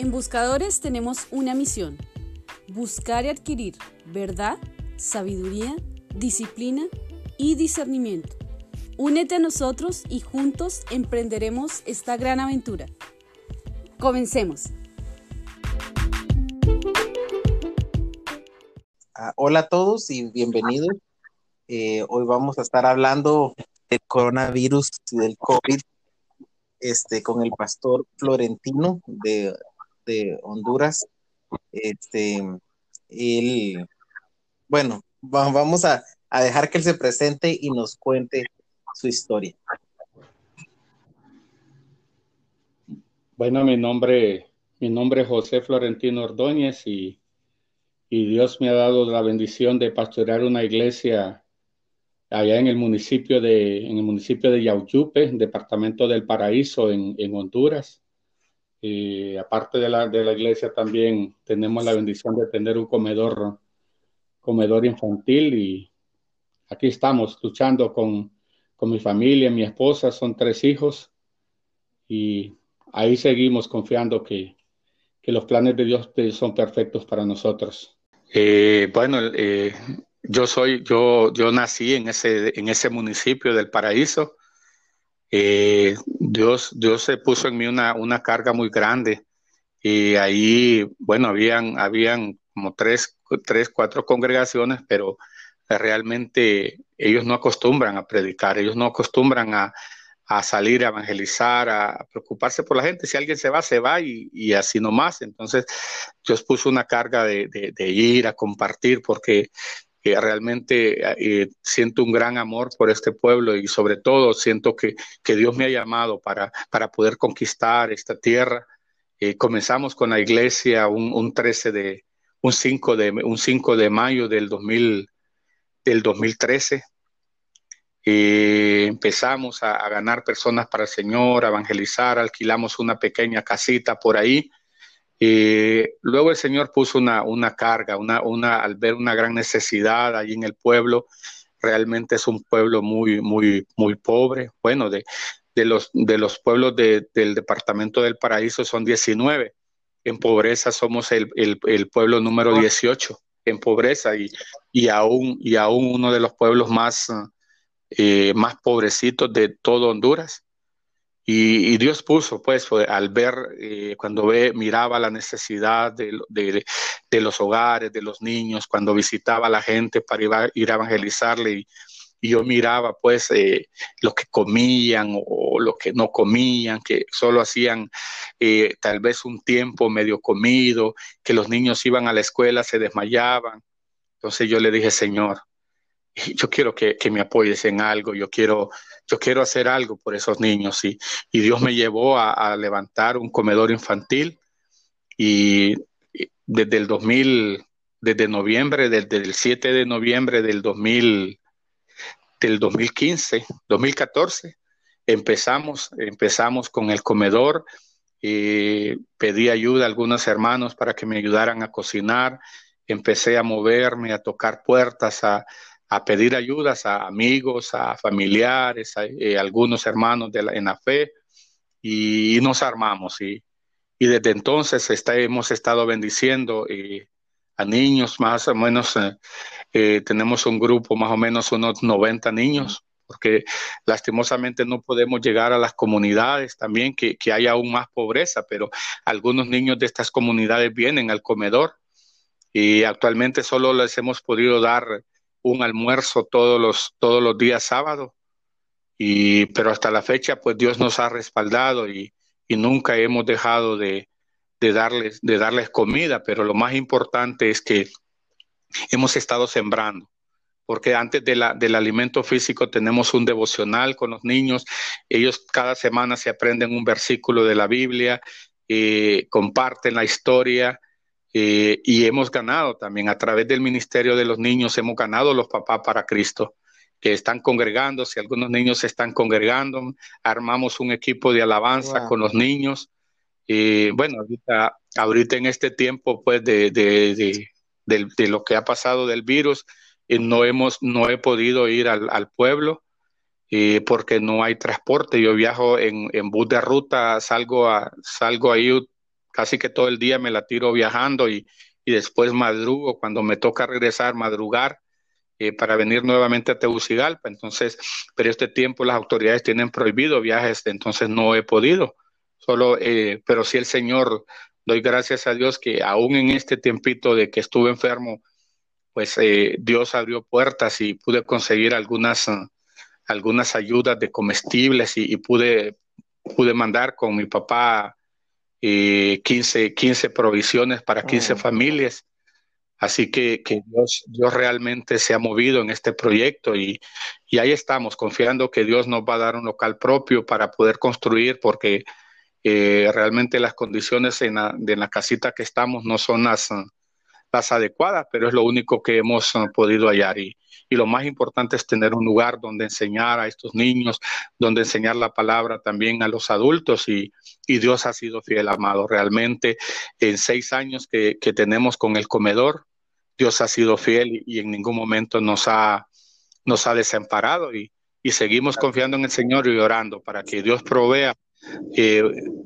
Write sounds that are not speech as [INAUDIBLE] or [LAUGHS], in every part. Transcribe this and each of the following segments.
En Buscadores tenemos una misión, buscar y adquirir verdad, sabiduría, disciplina y discernimiento. Únete a nosotros y juntos emprenderemos esta gran aventura. Comencemos. Ah, hola a todos y bienvenidos. Eh, hoy vamos a estar hablando del coronavirus y del COVID este, con el pastor Florentino de de Honduras. Este, él, bueno, vamos a, dejar que él se presente y nos cuente su historia. Bueno, mi nombre, mi nombre es José Florentino Ordóñez y, y Dios me ha dado la bendición de pastorear una iglesia allá en el municipio de, en el municipio de Yauyupe, departamento del Paraíso, en, en Honduras. Y aparte de la, de la iglesia también tenemos la bendición de tener un comedor, comedor infantil y aquí estamos luchando con, con mi familia, mi esposa, son tres hijos y ahí seguimos confiando que, que los planes de Dios son perfectos para nosotros. Eh, bueno, eh, yo soy, yo, yo nací en ese, en ese municipio del Paraíso eh, Dios, Dios se puso en mí una, una, carga muy grande y ahí, bueno, habían, habían como tres, tres, cuatro congregaciones, pero realmente ellos no acostumbran a predicar, ellos no acostumbran a, a salir a evangelizar, a preocuparse por la gente. Si alguien se va, se va y, y así nomás. Entonces, Dios puso una carga de, de, de, ir a compartir porque realmente eh, siento un gran amor por este pueblo y sobre todo siento que, que Dios me ha llamado para, para poder conquistar esta tierra. Eh, comenzamos con la iglesia un, un, 13 de, un 5 de, un 5 de mayo del, 2000, del 2013. empezamos a, a, ganar personas para el Señor, a evangelizar, alquilamos una pequeña casita por ahí eh, luego el Señor puso una, una carga, una, una, al ver una gran necesidad allí en el pueblo, realmente es un pueblo muy, muy, muy pobre. Bueno, de, de los, de los pueblos de, del Departamento del Paraíso son 19. En pobreza somos el, el, el pueblo número 18 en pobreza y, y, aún, y aún uno de los pueblos más, eh, más pobrecitos de todo Honduras. Y, Dios puso, pues, al ver, eh, cuando ve, miraba la necesidad de, de, los hogares, de los niños, cuando visitaba a la gente para ir a, evangelizarle, y, yo miraba, pues, eh, lo que comían o, o, lo que no comían, que solo hacían eh, tal vez un tiempo medio comido, que los niños iban a la escuela, se desmayaban. Entonces yo le dije, Señor, yo quiero que, me apoyes en algo, yo quiero, yo quiero hacer algo por esos niños. Y, Dios me llevó a, levantar un comedor infantil y desde el 2000, desde noviembre, desde el 7 de noviembre del 2000, del 2015, 2014, empezamos, empezamos con el comedor. y pedí ayuda a algunos hermanos para que me ayudaran a cocinar. Empecé a moverme, a tocar puertas, a, a pedir ayudas a amigos, a familiares, a eh, algunos hermanos de la, en la fe y, nos armamos y, y, desde entonces está, hemos estado bendiciendo eh, a niños, más o menos eh, tenemos un grupo más o menos unos 90 niños porque lastimosamente no podemos llegar a las comunidades también, que, que hay aún más pobreza, pero algunos niños de estas comunidades vienen al comedor y actualmente solo les hemos podido dar un almuerzo todos los, todos los días sábados, y, pero hasta la fecha pues Dios nos ha respaldado y, y nunca hemos dejado de, de, darles, de darles comida, pero lo más importante es que hemos estado sembrando porque antes de la, del alimento físico tenemos un devocional con los niños, ellos cada semana se aprenden un versículo de la Biblia, eh, comparten la historia, eh, y hemos ganado también a través del Ministerio de los Niños, hemos ganado los papás para Cristo, que están congregando, si algunos niños se están congregando, armamos un equipo de alabanza wow. con los niños. Eh, bueno, ahorita, ahorita en este tiempo pues de, de, de, de, de lo que ha pasado del virus, eh, no, hemos, no he podido ir al, al pueblo eh, porque no hay transporte. Yo viajo en, en bus de ruta, salgo, a, salgo ahí casi que todo el día me la tiro viajando y, y después madrugo, cuando me toca regresar, madrugar eh, para venir nuevamente a Tegucigalpa. Entonces, pero este tiempo las autoridades tienen prohibido viajes, entonces no he podido. Solo, eh, pero sí el Señor, doy gracias a Dios que aún en este tiempito de que estuve enfermo, pues eh, Dios abrió puertas y pude conseguir algunas, algunas ayudas de comestibles y, y, pude, pude mandar con mi papá 15, 15 provisiones para 15 familias. Así que, que Dios, Dios, realmente se ha movido en este proyecto y, y, ahí estamos, confiando que Dios nos va a dar un local propio para poder construir, porque eh, realmente las condiciones en la, de la casita que estamos no son las, las adecuadas, pero es lo único que hemos uh, podido hallar. Y, y lo más importante es tener un lugar donde enseñar a estos niños, donde enseñar la palabra también a los adultos y, y Dios ha sido fiel, amado. Realmente en seis años que, que, tenemos con el comedor, Dios ha sido fiel y, en ningún momento nos ha, nos ha desamparado y, y seguimos confiando en el Señor y orando para que Dios provea eh,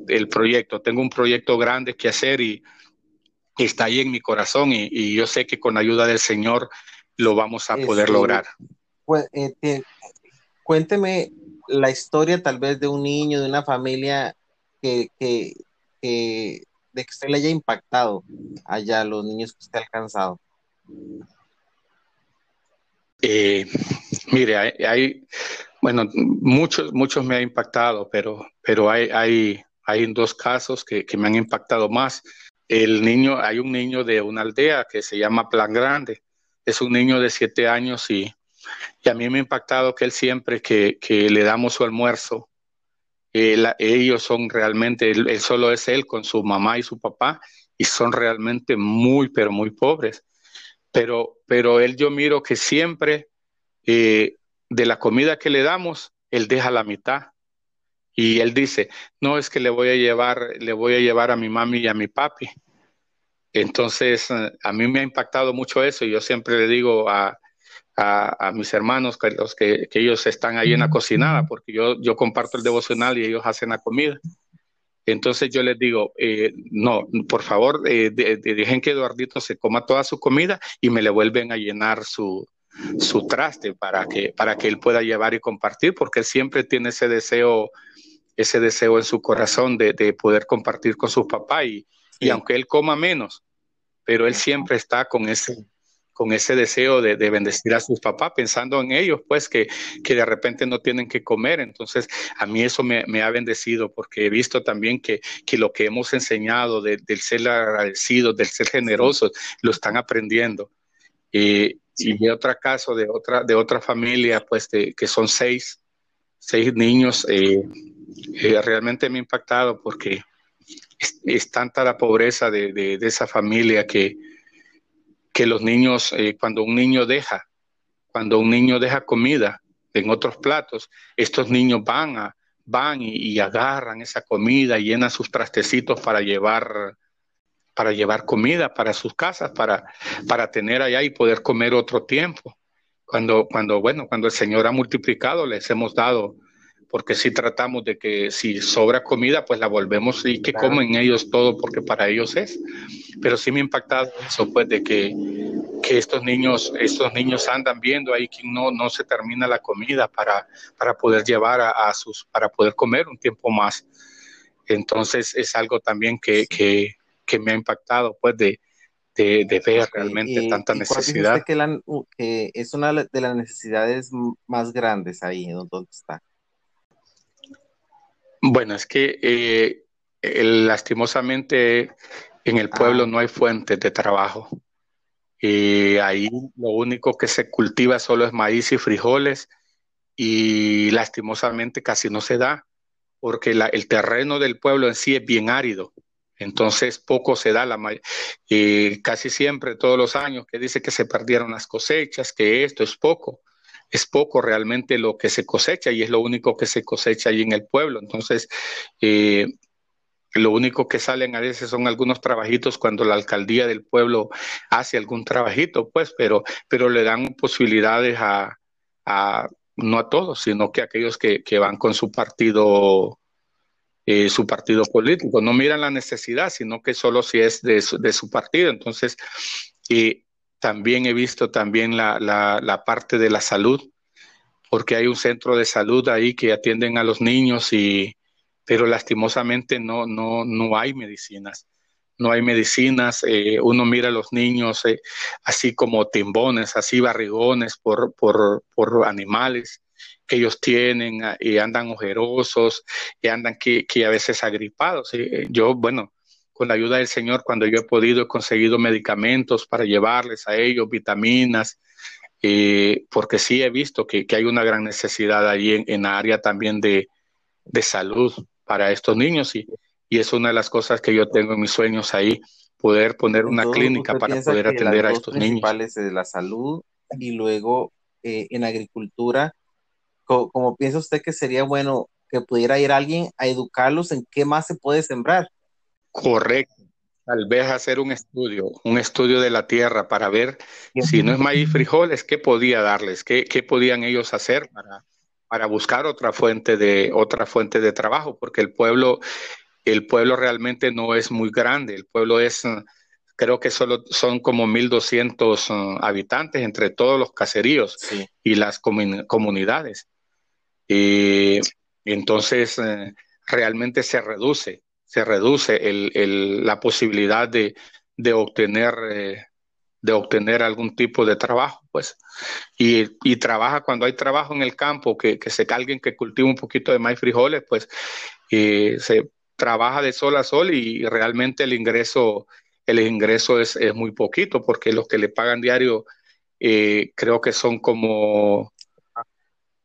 el proyecto. Tengo un proyecto grande que hacer y está ahí en mi corazón y, y yo sé que con la ayuda del Señor lo vamos a poder este, lograr. Pues, eh, cuénteme la historia tal vez de un niño, de una familia que, que, que, de que usted le haya impactado allá, los niños que usted ha alcanzado. Eh, mire, hay, hay, bueno, muchos, muchos me han impactado, pero, pero hay, hay, hay dos casos que, que me han impactado más. El niño, hay un niño de una aldea que se llama Plan Grande es un niño de siete años y, a mí me ha impactado que él siempre que, que le damos su almuerzo, ellos son realmente, él, solo es él con su mamá y su papá y son realmente muy, pero muy pobres. Pero, pero él yo miro que siempre eh, de la comida que le damos, él deja la mitad. Y él dice, no es que le voy a llevar, le voy a llevar a mi mami y a mi papi. Entonces, eh, a mí me ha impactado mucho eso y yo siempre le digo a, a, a mis hermanos que, los que, que, ellos están ahí en la cocinada, porque yo, yo comparto el devocional y ellos hacen la comida. Entonces yo les digo, eh, no, por favor, eh, de, de, dejen que Eduardito se coma toda su comida y me le vuelven a llenar su, su traste para que, para que él pueda llevar y compartir, porque él siempre tiene ese deseo, ese deseo en su corazón de, de poder compartir con su papá y, y aunque él coma menos, pero él siempre está con ese, con ese deseo de, de, bendecir a sus papás, pensando en ellos, pues que, que, de repente no tienen que comer. Entonces, a mí eso me, me ha bendecido porque he visto también que, que lo que hemos enseñado de, del ser agradecidos, del ser generosos, lo están aprendiendo. Y, y de otro caso, de otra, de otra familia, pues de, que son seis, seis niños, eh, eh, realmente me ha impactado porque es, tanta la pobreza de, de, esa familia que, que los niños, eh, cuando un niño deja, cuando un niño deja comida en otros platos, estos niños van, a, van y, agarran esa comida llenan sus trastecitos para llevar para llevar comida para sus casas, para, para tener allá y poder comer otro tiempo. Cuando, cuando, bueno, cuando el Señor ha multiplicado, les hemos dado porque si tratamos de que si sobra comida, pues la volvemos y que claro. comen ellos todo, porque para ellos es. Pero sí me ha impactado eso, pues, de que, que estos niños, estos niños andan viendo ahí que no, no se termina la comida para, para poder llevar a, a sus, para poder comer un tiempo más. Entonces es algo también que, que, que me ha impactado, pues, de, de, de, ver realmente y, tanta y necesidad. Que, la, que es una de las necesidades más grandes ahí donde está. Bueno, es que eh, lastimosamente en el pueblo ah. no hay fuentes de trabajo. Y ahí lo único que se cultiva solo es maíz y frijoles y lastimosamente casi no se da porque la, el terreno del pueblo en sí es bien árido. Entonces poco se da la y casi siempre todos los años que dice que se perdieron las cosechas, que esto es poco es poco realmente lo que se cosecha y es lo único que se cosecha ahí en el pueblo. Entonces, eh, lo único que salen a veces son algunos trabajitos cuando la alcaldía del pueblo hace algún trabajito, pues, pero, pero le dan posibilidades a, a no a todos, sino que a aquellos que, que van con su partido eh, su partido político. No miran la necesidad, sino que solo si es de su, partido. Entonces, y también he visto también la, la, parte de la salud, porque hay un centro de salud ahí que atienden a los niños y pero lastimosamente no, no, no hay medicinas no hay medicinas, eh, uno mira a los niños eh, así como timbones, así barrigones por, por, por, animales que ellos tienen ah, y andan ojerosos y andan que, que a veces agripados. Eh, yo, bueno, con la ayuda del Señor, cuando yo he podido, he conseguido medicamentos para llevarles a ellos, vitaminas, porque sí he visto que, que, hay una gran necesidad ahí en, en área también de, de salud para estos niños y, y es una de las cosas que yo tengo en mis sueños ahí, poder poner una clínica para poder atender a estos niños. principales de la salud y luego eh, en agricultura, como piensa usted que sería bueno que pudiera ir alguien a educarlos en qué más se puede sembrar? Correcto. Tal vez hacer un estudio, un estudio de la tierra para ver si no es maíz frijoles, qué podía darles, qué, qué podían ellos hacer para, para buscar otra fuente de otra fuente de trabajo, porque el pueblo el pueblo realmente no es muy grande, el pueblo es, eh, creo que solo son como 1.200 eh, habitantes entre todos los caseríos y las comunidades. Y entonces eh, realmente se reduce, se reduce la posibilidad de, obtener de obtener algún tipo de trabajo, pues. Y, trabaja cuando hay trabajo en el campo, que, que se alguien que cultiva un poquito de maíz frijoles, pues y se trabaja de sol a sol y realmente el ingreso, el ingreso es, muy poquito porque los que le pagan diario eh, creo que son como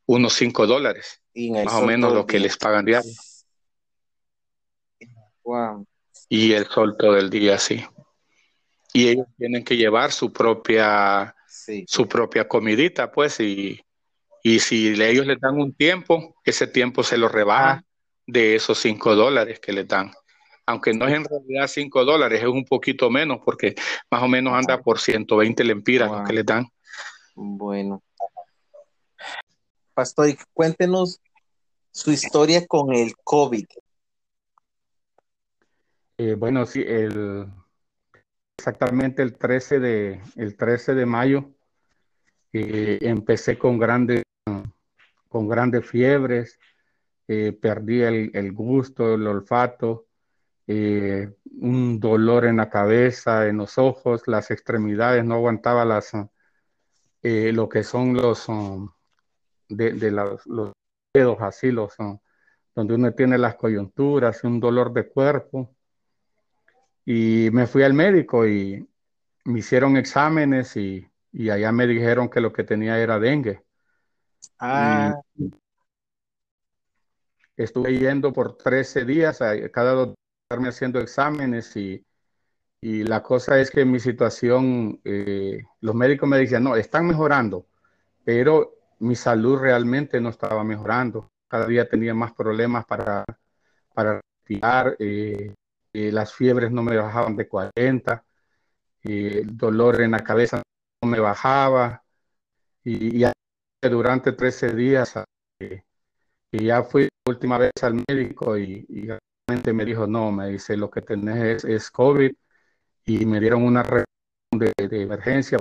unos 5 dólares, más o menos lo que les pagan diario. Y el sol todo el día, sí. Y ellos tienen que llevar su propia, su propia comidita, pues, y, y si ellos les dan un tiempo, ese tiempo se lo rebajan de esos 5 dólares que le dan. Aunque no es en realidad 5 dólares, es un poquito menos porque más o menos anda por 120 lempiras lo que le dan. Bueno. Pastor, cuéntenos su historia con el COVID. Eh, bueno, sí, el, exactamente el 13 de, el 13 de mayo eh, empecé con grandes, con grandes fiebres, eh, perdí el, gusto, el olfato, un dolor en la cabeza, en los ojos, las extremidades, no aguantaba las, lo que son los, um, de, los, dedos así, los, um, donde uno tiene las coyunturas, un dolor de cuerpo. Y me fui al médico y me hicieron exámenes y, allá me dijeron que lo que tenía era dengue. Ah. Estuve yendo por 13 días a cada doctor haciendo exámenes y, y, la cosa es que mi situación, eh, los médicos me decían, no, están mejorando, pero mi salud realmente no estaba mejorando. Cada día tenía más problemas para, para respirar, eh, eh, las fiebres no me bajaban de 40, el dolor en la cabeza no me bajaba y, y durante 13 días y ya fui la última vez al médico y, realmente me dijo, no, me dice, lo que tenés es, COVID y me dieron una de, de, emergencia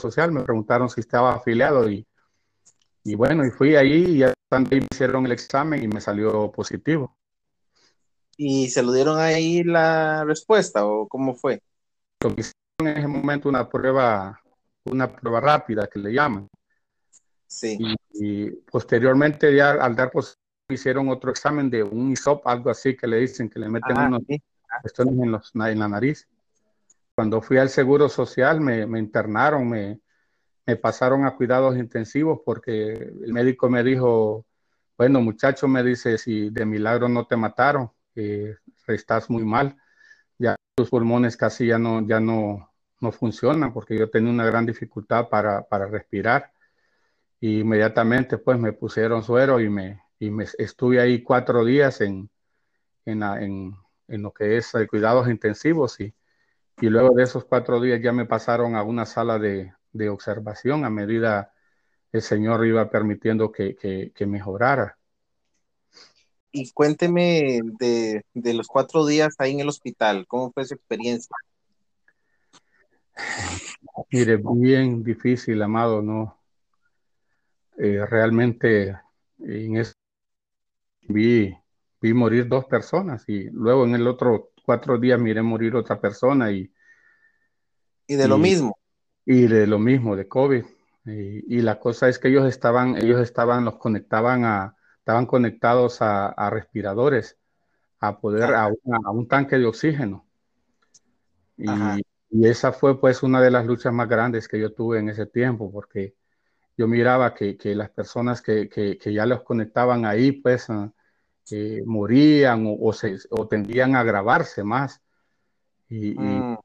social, me preguntaron si estaba afiliado y, y bueno, y fui ahí y ya me hicieron el examen y me salió positivo. ¿Y se lo dieron ahí la respuesta o cómo fue? Lo que hicieron en ese momento una prueba, una prueba rápida que le llaman. Sí. Y, posteriormente ya al dar pues hicieron otro examen de un ISOP, algo así que le dicen que le meten ah, unos en, los, en la nariz. Cuando fui al Seguro Social me, me internaron, me, me pasaron a cuidados intensivos porque el médico me dijo, bueno muchacho, me dice, si de milagro no te mataron, eh, estás muy mal, ya tus pulmones casi ya no, ya no, no funcionan porque yo tenía una gran dificultad para, para respirar y inmediatamente pues me pusieron suero y me, y me estuve ahí cuatro días en, en, en, lo que es cuidados intensivos y, y, luego de esos cuatro días ya me pasaron a una sala de, de observación a medida el Señor iba permitiendo que, que mejorara. Y cuénteme de, de, los cuatro días ahí en el hospital, ¿cómo fue su experiencia? Mire, bien difícil, amado, ¿no? Eh, realmente en eso vi, vi morir dos personas y luego en el otro cuatro días miré morir otra persona y... Y de lo mismo. Y de lo mismo, de COVID. Y, la cosa es que ellos estaban, ellos estaban, los conectaban a, estaban conectados a, respiradores, a poder, a, un tanque de oxígeno. Y, y, esa fue pues una de las luchas más grandes que yo tuve en ese tiempo, porque yo miraba que, que las personas que, que, que, ya los conectaban ahí, pues eh, morían o, se, o, tendían a agravarse más. Y, mm.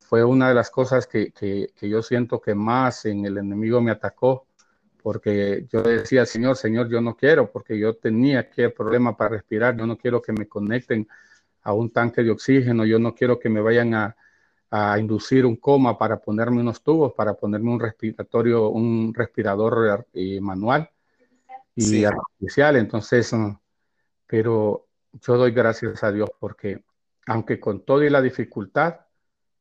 fue una de las cosas que, yo siento que más en el enemigo me atacó, porque yo decía, Señor, Señor, yo no quiero, porque yo tenía que problema para respirar, yo no quiero que me conecten a un tanque de oxígeno, yo no quiero que me vayan a, a inducir un coma para ponerme unos tubos, para ponerme un respiratorio, un respirador eh, manual y artificial. Entonces, mm, pero yo doy gracias a Dios porque aunque con toda la dificultad,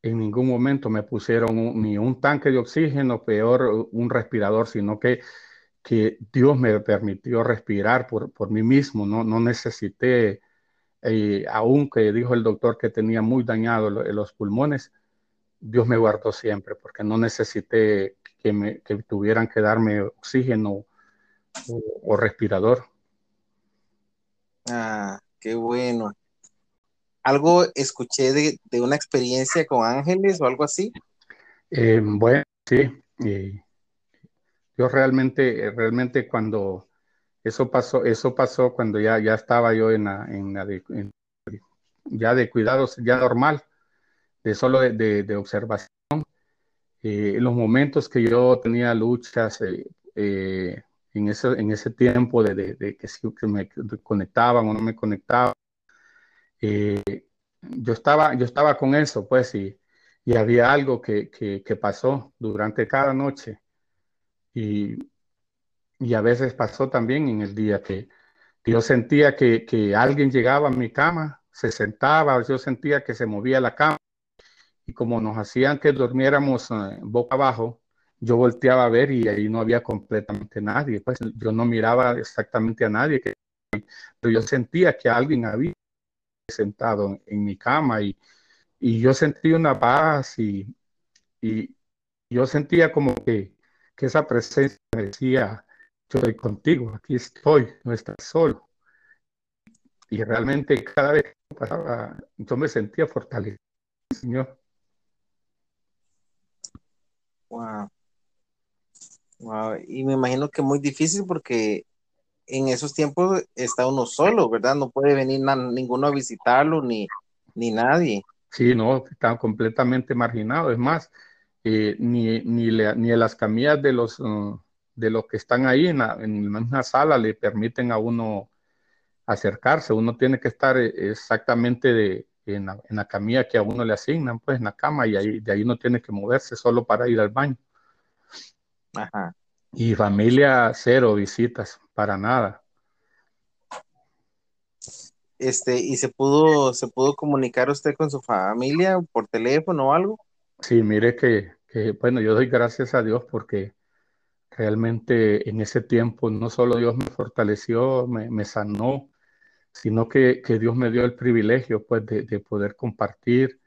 en ningún momento me pusieron ni un tanque de oxígeno, peor un respirador, sino que, que Dios me permitió respirar por, por mí mismo, no, no necesité, eh, aunque dijo el doctor que tenía muy dañado los pulmones, Dios me guardó siempre, porque no necesité que, me, tuvieran que darme oxígeno o, respirador. Ah, qué bueno. ¿Algo escuché de, una experiencia con ángeles o algo así? Eh, bueno, sí. yo realmente, realmente cuando eso pasó, eso pasó cuando ya, ya estaba yo en la, en ya de cuidados, ya normal de solo de, observación. Eh, en los momentos que yo tenía luchas eh, eh, en, ese, en ese tiempo de, que, que, me conectaban o no me conectaban, yo, estaba, yo estaba con eso, pues, y, y había algo que, que, pasó durante cada noche. Y, y, a veces pasó también en el día que, yo sentía que, que alguien llegaba a mi cama, se sentaba, yo sentía que se movía la cama y como nos hacían que durmiéramos eh, boca abajo, yo volteaba a ver y ahí no había completamente nadie. Pues yo no miraba exactamente a nadie, pero yo sentía que alguien había sentado en, mi cama y, y, yo sentí una paz y, y yo sentía como que, que, esa presencia me decía, yo estoy contigo, aquí estoy, no estás solo. Y realmente cada vez que pasaba, yo me sentía fortalecido, Señor. Wow. Y me imagino que muy difícil porque en esos tiempos está uno solo, ¿verdad? No puede venir ninguno a visitarlo ni, ni nadie. Sí, no, está completamente marginado. Es más, eh, ni, ni, ni las camillas de los, uh, de los que están ahí en la, en la misma sala le permiten a uno acercarse. Uno tiene que estar eh, exactamente de, en la, camilla que a uno le asignan, pues en la cama, y ahí, de ahí no tiene que moverse solo para ir al baño. Ajá. Y familia cero visitas, para nada. Este, ¿y se pudo, se pudo comunicar usted con su familia por teléfono o algo? Sí, mire que, que, bueno, yo doy gracias a Dios porque realmente en ese tiempo no solo Dios me fortaleció, me, me sanó, sino que, Dios me dio el privilegio pues de, poder compartir,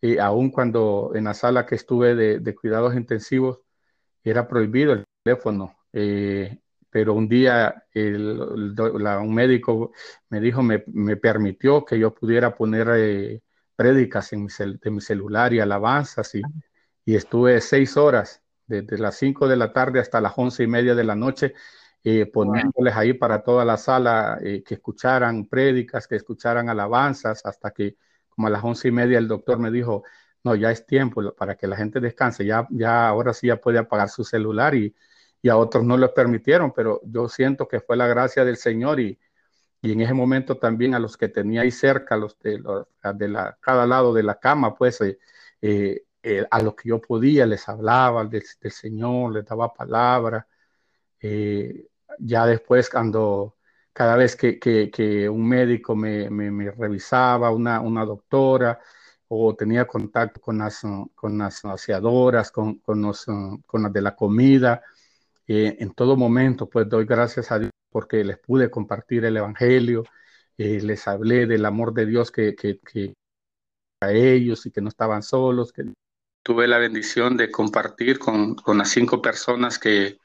y aun cuando en la sala que estuve de, cuidados intensivos era prohibido el teléfono, eh, pero un día un médico me dijo, me, permitió que yo pudiera poner eh, prédicas en mi, de mi celular y alabanzas y, y estuve seis horas, desde las cinco de la tarde hasta las once y media de la noche, eh, poniéndoles ahí para toda la sala eh, que escucharan prédicas, que escucharan alabanzas, hasta que como a las once y media el doctor me dijo, no, ya es tiempo para que la gente descanse, ya, ya ahora sí ya puede apagar su celular y, y a otros no les permitieron, pero yo siento que fue la gracia del Señor y, y en ese momento también a los que tenía ahí cerca, los de, los, de la, cada lado de la cama, pues eh, a los que yo podía les hablaba del, Señor, les daba palabra. Eh, ya después cuando cada vez que, un médico me, revisaba, una, una, doctora, o tenía contacto con las, con las aseadoras, con, con, los, con las de la comida, eh, en todo momento, pues doy gracias a Dios porque les pude compartir el Evangelio, eh, les hablé del amor de Dios que, a ellos y que no estaban solos. Que... Tuve la bendición de compartir con, las cinco personas que,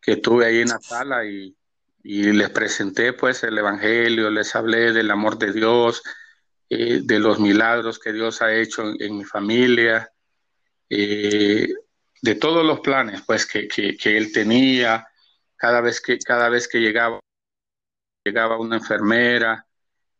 que tuve ahí en la sala y, y, les presenté pues el Evangelio, les hablé del amor de Dios, eh, de los milagros que Dios ha hecho en, mi familia, eh, de todos los planes pues que, que, que Él tenía, cada vez que, cada vez que llegaba, llegaba una enfermera,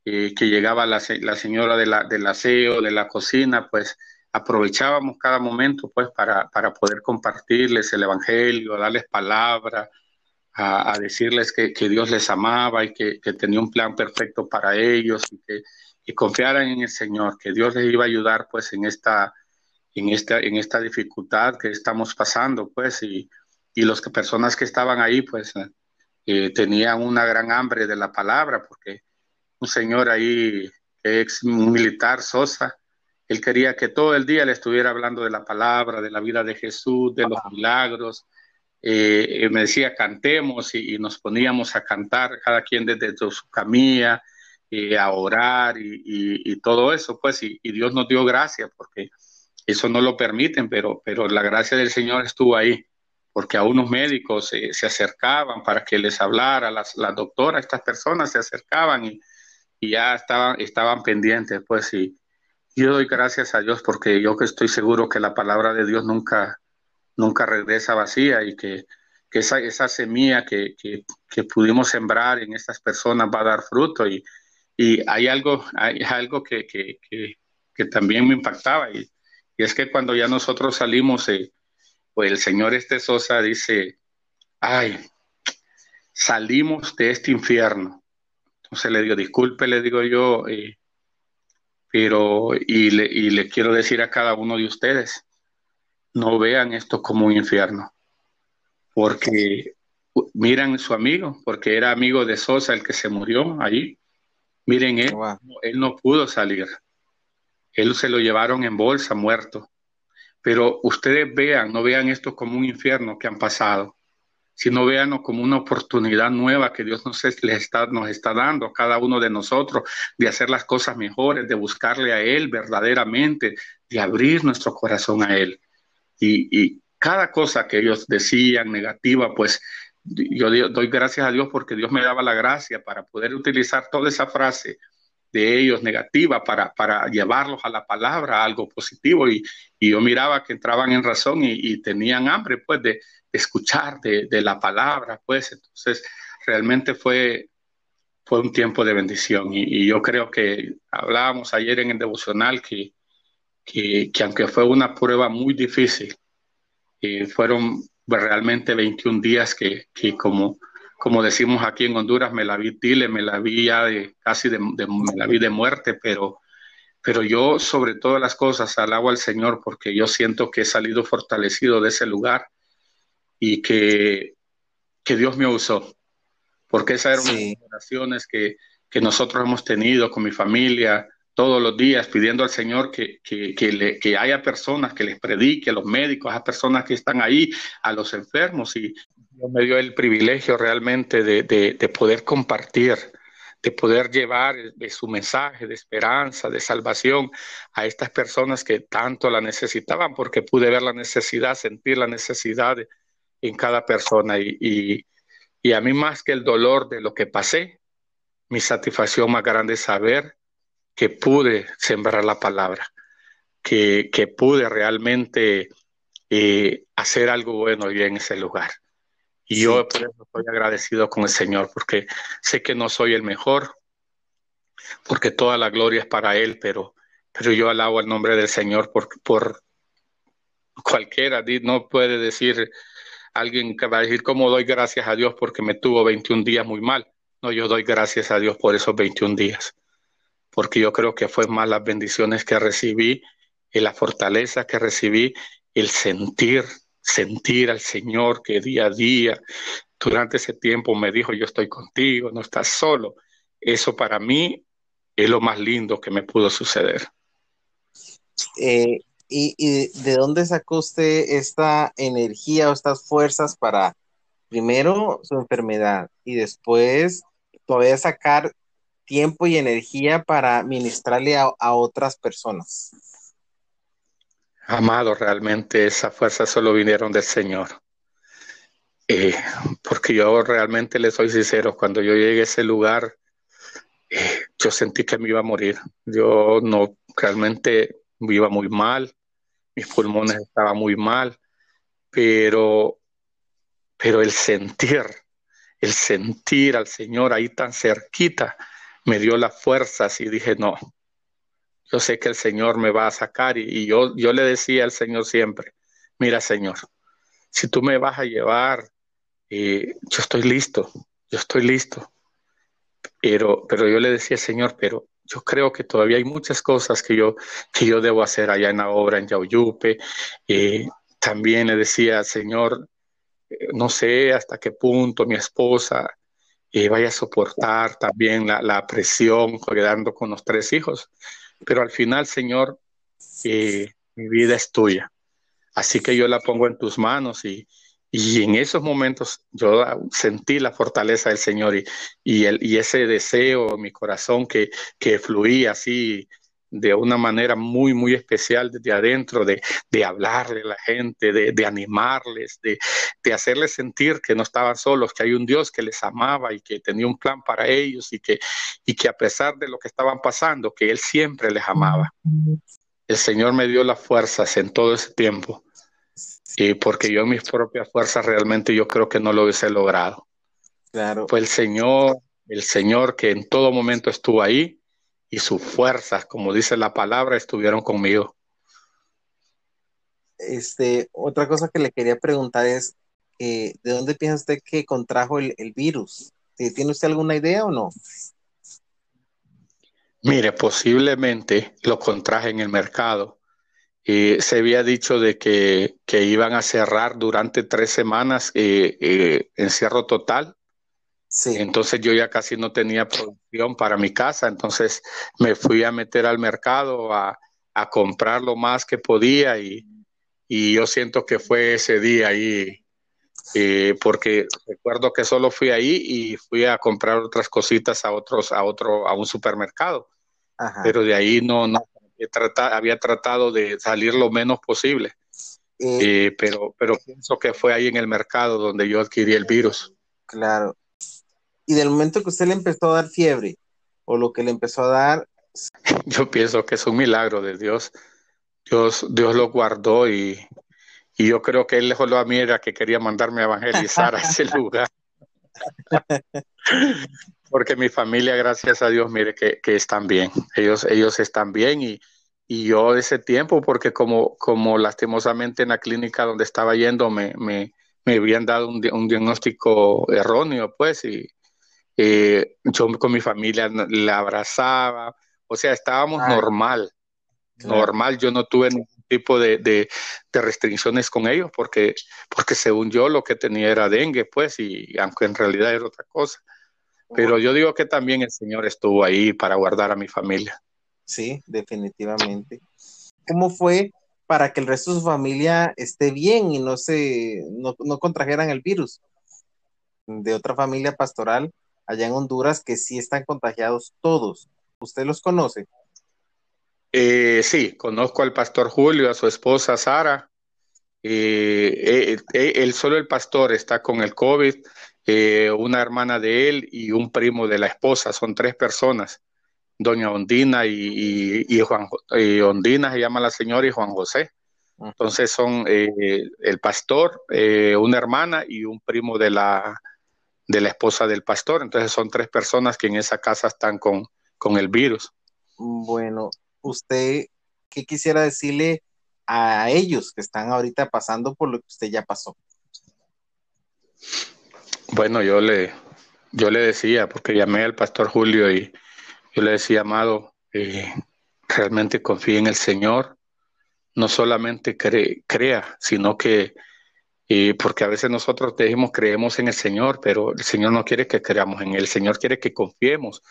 eh, que llegaba la, la señora de la, del aseo, de la cocina, pues aprovechábamos cada momento pues para, para poder compartirles el Evangelio, darles palabra, a, a decirles que, que, Dios les amaba y que, que, tenía un plan perfecto para ellos y que y confiaran en el Señor, que Dios les iba a ayudar pues en esta, en esta, en esta dificultad que estamos pasando pues y, y las personas que estaban ahí, pues, eh, tenían una gran hambre de la palabra, porque un señor ahí, ex militar, Sosa, él quería que todo el día le estuviera hablando de la palabra, de la vida de Jesús, de los milagros. Eh, me decía, cantemos y, nos poníamos a cantar, cada quien desde su camilla, eh, a orar y, todo eso, pues, y, Dios nos dio gracia, porque eso no lo permiten, pero, pero la gracia del Señor estuvo ahí porque a unos médicos se acercaban para que les hablara, las, las doctoras, estas personas se acercaban y, y ya estaban, estaban pendientes, pues sí. Yo doy gracias a Dios porque yo que estoy seguro que la palabra de Dios nunca, nunca regresa vacía y que, que esa, esa semilla que, que, que, pudimos sembrar en estas personas va a dar fruto y, y hay algo, hay algo que, que también me impactaba y, y, es que cuando ya nosotros salimos eh, pues el señor este Sosa dice, ay, salimos de este infierno. Entonces le digo, disculpe, le digo yo, eh, pero y le, y le quiero decir a cada uno de ustedes, no vean esto como un infierno, porque miran su amigo, porque era amigo de Sosa el que se murió allí. Miren, él, él no pudo salir. Él se lo llevaron en bolsa, muerto. Pero ustedes vean, no vean esto como un infierno que han pasado, sino veanlo como una oportunidad nueva que Dios nos, está, nos está dando a cada uno de nosotros de hacer las cosas mejores, de buscarle a Él verdaderamente, de abrir nuestro corazón a Él. Y, y cada cosa que ellos decían negativa, pues yo doy gracias a Dios porque Dios me daba la gracia para poder utilizar toda esa frase de ellos negativa para, para llevarlos a la palabra, a algo positivo. Y, y, yo miraba que entraban en razón y, tenían hambre, pues, de, escuchar de, de, la palabra, pues. Entonces, realmente fue, fue un tiempo de bendición. Y, yo creo que hablábamos ayer en el devocional que, que, que aunque fue una prueba muy difícil, eh, fueron realmente 21 días que, que como como decimos aquí en Honduras, me la vi tile, me la vi ya de casi de, me la vi de muerte, pero, pero yo sobre todas las cosas alabo al Señor porque yo siento que he salido fortalecido de ese lugar y que, que Dios me usó, porque esas eran las oraciones que, que nosotros hemos tenido con mi familia, todos los días pidiendo al Señor que, que, que, le, que, haya personas que les predique, a los médicos, a personas que están ahí, a los enfermos. Y Dios me dio el privilegio realmente de, de, poder compartir, de poder llevar su mensaje de esperanza, de salvación a estas personas que tanto la necesitaban, porque pude ver la necesidad, sentir la necesidad en cada persona. Y, y, y a mí más que el dolor de lo que pasé, mi satisfacción más grande es saber que pude sembrar la palabra, que, que pude realmente eh, hacer algo bueno y en ese lugar. Y yo por eso estoy agradecido con el Señor, porque sé que no soy el mejor, porque toda la gloria es para Él, pero, pero yo alabo el nombre del Señor por, por cualquiera. No puede decir alguien que va a decir cómo doy gracias a Dios porque me tuvo 21 días muy mal. No, yo doy gracias a Dios por esos 21 días porque yo creo que fue más las bendiciones que recibí y la fortaleza que recibí, el sentir, sentir al Señor que día a día, durante ese tiempo me dijo, yo estoy contigo, no estás solo. Eso para mí es lo más lindo que me pudo suceder. Eh, ¿y, ¿Y de dónde sacó usted esta energía o estas fuerzas para primero su enfermedad y después todavía sacar tiempo y energía para ministrarle a, otras personas. Amado, realmente esa fuerza solo vinieron del Señor. Eh, porque yo realmente le soy sincero, cuando yo llegué a ese lugar, eh, yo sentí que me iba a morir. Yo no, realmente me iba muy mal, mis pulmones estaban muy mal, pero, pero el sentir, el sentir al Señor ahí tan cerquita, me dio las fuerzas y dije, no, yo sé que el Señor me va a sacar y, yo, yo le decía al Señor siempre, mira Señor, si tú me vas a llevar, eh, yo estoy listo, yo estoy listo. Pero, pero yo le decía, Señor, pero yo creo que todavía hay muchas cosas que yo, que yo debo hacer allá en la obra en Yauyupe. Eh, también le decía, Señor, eh, no sé hasta qué punto mi esposa y vaya a soportar también la, presión quedando con los tres hijos. Pero al final, Señor, eh, mi vida es tuya. Así que yo la pongo en tus manos y, y en esos momentos yo sentí la fortaleza del Señor y, y, el, y ese deseo en mi corazón que, que fluía así de una manera muy, muy especial desde adentro, de, de hablarle a la gente, de, de animarles, de, de, hacerles sentir que no estaban solos, que hay un Dios que les amaba y que tenía un plan para ellos y que, y que a pesar de lo que estaban pasando, que Él siempre les amaba. El Señor me dio las fuerzas en todo ese tiempo, y porque yo mis propias fuerzas realmente yo creo que no lo hubiese logrado. Claro. Fue el Señor, el Señor que en todo momento estuvo ahí y sus fuerzas, como dice la palabra, estuvieron conmigo. Este, otra cosa que le quería preguntar es, eh, ¿de dónde piensa usted que contrajo el, virus? ¿Tiene usted alguna idea o no? Mire, posiblemente lo contraje en el mercado. y se había dicho de que, iban a cerrar durante tres semanas eh, eh, encierro total entonces yo ya casi no tenía producción para mi casa, entonces me fui a meter al mercado a, comprar lo más que podía y, yo siento que fue ese día ahí, eh, porque recuerdo que solo fui ahí y fui a comprar otras cositas a otros, a otro, a un supermercado, pero de ahí no, no había tratado de salir lo menos posible. Eh, eh, pero, pero pienso que fue ahí en el mercado donde yo adquirí el virus. Claro, y del momento que usted le empezó a dar fiebre o lo que le empezó a dar. [LAUGHS] Yo pienso que es un milagro de Dios. Dios, Dios lo guardó y, yo creo que él dejó a mí era que quería mandarme a evangelizar a ese [LAUGHS] lugar. Porque mi familia, gracias a Dios, mire que, están bien. Ellos, ellos están bien y, y yo ese tiempo, porque como, como lastimosamente en la clínica donde estaba yendo me, me, me habían dado un, un diagnóstico erróneo, pues, y, eh, yo con mi familia la abrazaba, o sea, estábamos normal, normal, yo no tuve ningún tipo de, restricciones con ellos porque, porque según yo lo que tenía era dengue, pues, y aunque en realidad era otra cosa. Pero yo digo que también el Señor estuvo ahí para guardar a mi familia. Sí, definitivamente. ¿Cómo fue para que el resto de su familia esté bien y no se no, no contrajeran el virus? De otra familia pastoral allá en Honduras que sí están contagiados todos. ¿Usted los conoce? Eh, sí, conozco al pastor Julio, a su esposa Sara. Eh, eh, solo el pastor está con el COVID, una hermana de él y un primo de la esposa, son tres personas, doña Ondina y, y, Juan Ondina se llama la señora y Juan José. Entonces son el pastor, una hermana y un primo de la, de la esposa del pastor. Entonces son tres personas que en esa casa están con, con el virus. Bueno, usted, ¿qué quisiera decirle a ellos que están ahorita pasando por lo que usted ya pasó? Bueno, yo le, yo le decía, porque llamé al pastor Julio y yo le decía, amado, eh, realmente confíe en el Señor, no solamente crea, sino que Y porque a veces nosotros decimos creemos en el Señor, pero el Señor no quiere que creamos en Él, el Señor quiere que confiemos,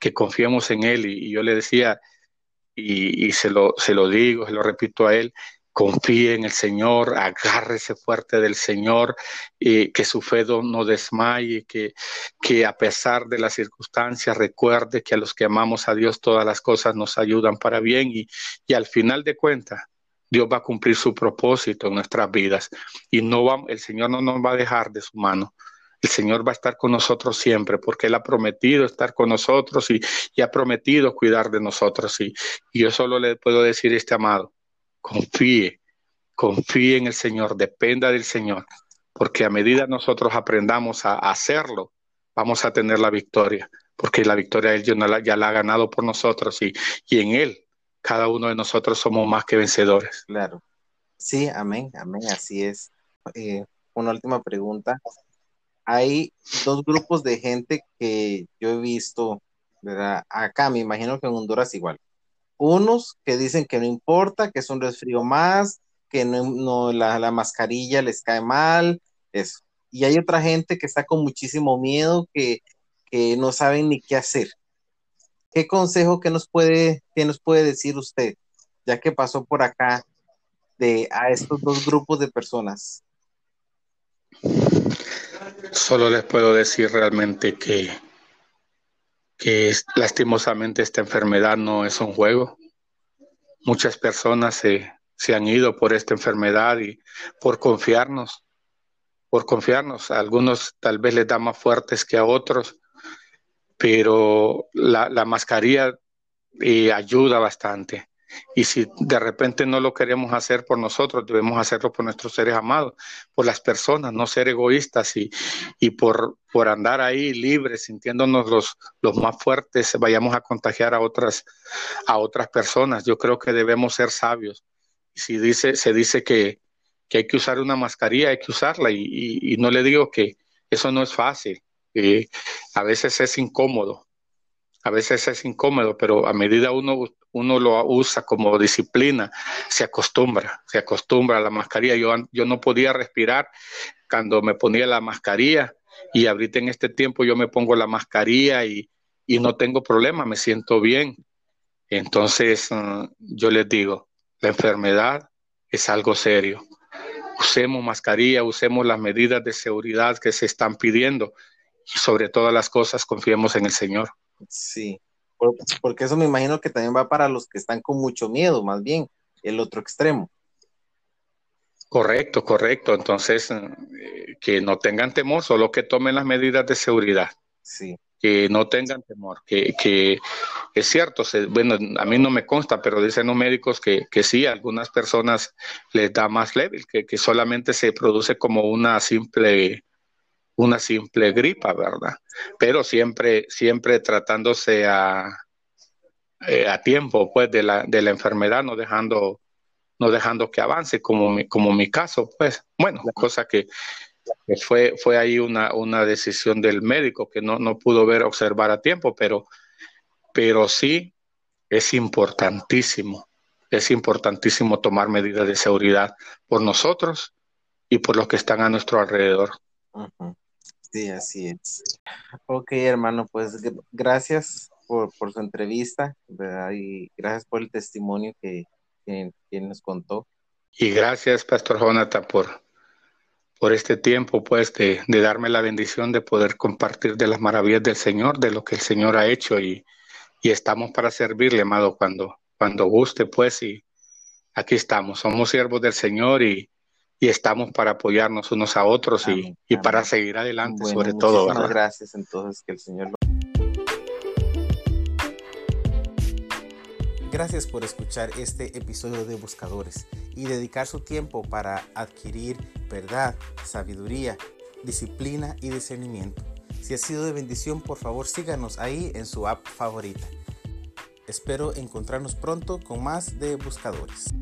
que confiemos en Él. Y, yo le decía, y, se, lo, se lo digo, se lo repito a Él, confíe en el Señor, agárrese fuerte del Señor, y que su fe no desmaye, que, que a pesar de las circunstancias recuerde que a los que amamos a Dios todas las cosas nos ayudan para bien y, y al final de cuentas Dios va a cumplir su propósito en nuestras vidas y no va, el Señor no nos va a dejar de su mano. El Señor va a estar con nosotros siempre porque Él ha prometido estar con nosotros y, ha prometido cuidar de nosotros. Y, yo solo le puedo decir este amado, confíe, confíe en el Señor, dependa del Señor, porque a medida nosotros aprendamos a hacerlo, vamos a tener la victoria, porque la victoria Él ya la ha ganado por nosotros y, y en Él cada uno de nosotros somos más que vencedores. Claro. Sí, amén, amén, así es. Eh, una última pregunta. Hay dos grupos de gente que yo he visto, ¿verdad? Acá me imagino que en Honduras igual. Unos que dicen que no importa, que es un resfrío más, que no, la, mascarilla les cae mal, eso. Y hay otra gente que está con muchísimo miedo, que, que no saben ni qué hacer. ¿Qué consejo que nos puede, que nos puede decir usted, ya que pasó por acá, de a estos dos grupos de personas? Solo les puedo decir realmente que, que lastimosamente esta enfermedad no es un juego. Muchas personas se, se han ido por esta enfermedad y por confiarnos, por confiarnos. A algunos tal vez les da más fuertes que a otros, pero la, la mascarilla eh, ayuda bastante. Y si de repente no lo queremos hacer por nosotros, debemos hacerlo por nuestros seres amados, por las personas, no ser egoístas y, y por, por andar ahí libres, sintiéndonos los, los más fuertes, vayamos a contagiar a otras, a otras personas. Yo creo que debemos ser sabios. Si dice, se dice que, que hay que usar una mascarilla, hay que usarla y, y no le digo que eso no es fácil a veces es incómodo, a veces es incómodo, pero a medida uno, uno lo usa como disciplina, se acostumbra, se acostumbra a la mascarilla. Yo, yo no podía respirar cuando me ponía la mascarilla y ahorita en este tiempo yo me pongo la mascarilla y, y no tengo problema, me siento bien. Entonces, mm, yo les digo, la enfermedad es algo serio. Usemos mascarilla, usemos las medidas de seguridad que se están pidiendo sobre todas las cosas confiemos en el Señor. Sí, porque eso me imagino que también va para los que están con mucho miedo, más bien, el otro extremo. Correcto, correcto. Entonces, eh, que no tengan temor, solo que tomen las medidas de seguridad. Sí. Que no tengan temor, que, que es cierto, bueno, a mí no me consta, pero dicen los médicos que, que sí, a algunas personas les da más leve, que, que solamente se produce como una simple una simple gripa, ¿verdad? Pero siempre, siempre tratándose a, eh, a tiempo, pues, de la, de la enfermedad, no dejando, no dejando que avance, como mi, como mi caso, pues, bueno, cosa que, fue, fue ahí una, una decisión del médico que no, no pudo ver, observar a tiempo, pero, pero sí es importantísimo, es importantísimo tomar medidas de seguridad por nosotros y por los que están a nuestro alrededor. Sí, así es. Ok, hermano, pues gracias por, su entrevista y gracias por el testimonio que, nos contó. Y gracias, Pastor Jonathan, por, por este tiempo, pues, de, darme la bendición de poder compartir de las maravillas del Señor, de lo que el Señor ha hecho y, y estamos para servirle, amado, cuando, cuando guste, pues, y aquí estamos. Somos siervos del Señor y, y estamos para apoyarnos unos a otros y, y, para seguir adelante sobre todo. Muchas gracias entonces, que el Señor lo... Gracias por escuchar este episodio de Buscadores y dedicar su tiempo para adquirir verdad, sabiduría, disciplina y discernimiento. Si ha sido de bendición, por favor síganos ahí en su app favorita. Espero encontrarnos pronto con más de Buscadores.